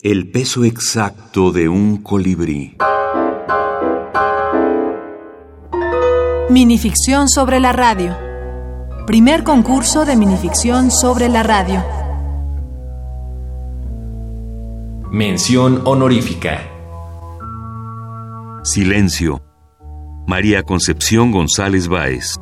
El peso exacto de un colibrí. Minificción sobre la radio. Primer concurso de minificción sobre la radio. Mención honorífica. Silencio. María Concepción González Báez.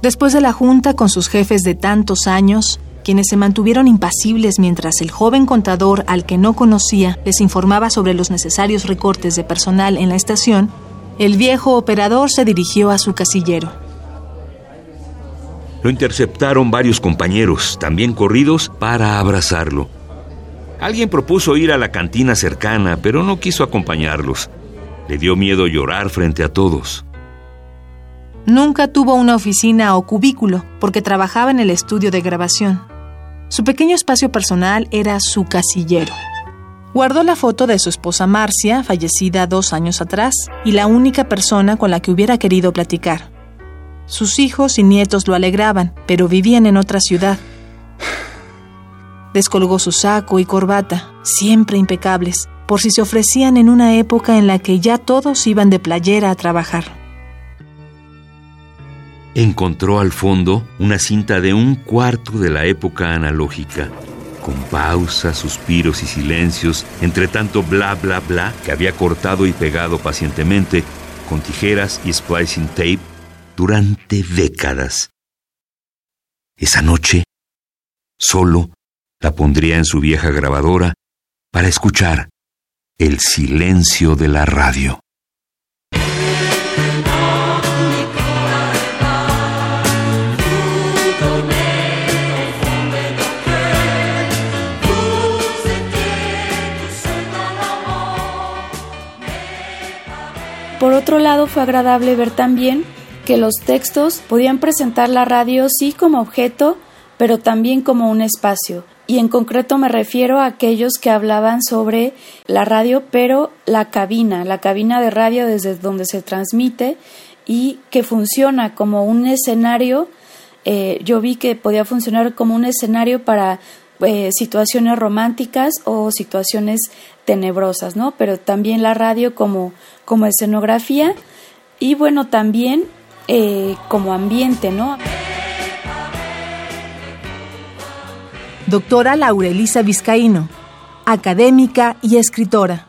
Después de la junta con sus jefes de tantos años, quienes se mantuvieron impasibles mientras el joven contador al que no conocía les informaba sobre los necesarios recortes de personal en la estación, el viejo operador se dirigió a su casillero. Lo interceptaron varios compañeros, también corridos, para abrazarlo. Alguien propuso ir a la cantina cercana, pero no quiso acompañarlos. Le dio miedo llorar frente a todos. Nunca tuvo una oficina o cubículo porque trabajaba en el estudio de grabación. Su pequeño espacio personal era su casillero. Guardó la foto de su esposa Marcia, fallecida dos años atrás, y la única persona con la que hubiera querido platicar. Sus hijos y nietos lo alegraban, pero vivían en otra ciudad. Descolgó su saco y corbata, siempre impecables, por si se ofrecían en una época en la que ya todos iban de playera a trabajar encontró al fondo una cinta de un cuarto de la época analógica, con pausas, suspiros y silencios, entre tanto bla bla bla que había cortado y pegado pacientemente con tijeras y splicing tape durante décadas. Esa noche, solo la pondría en su vieja grabadora para escuchar el silencio de la radio. Por otro lado, fue agradable ver también que los textos podían presentar la radio sí como objeto, pero también como un espacio. Y en concreto me refiero a aquellos que hablaban sobre la radio, pero la cabina, la cabina de radio desde donde se transmite y que funciona como un escenario. Eh, yo vi que podía funcionar como un escenario para eh, situaciones románticas o situaciones tenebrosas, ¿no? Pero también la radio como, como escenografía y bueno, también eh, como ambiente, ¿no? Doctora Laurelisa Vizcaíno, académica y escritora.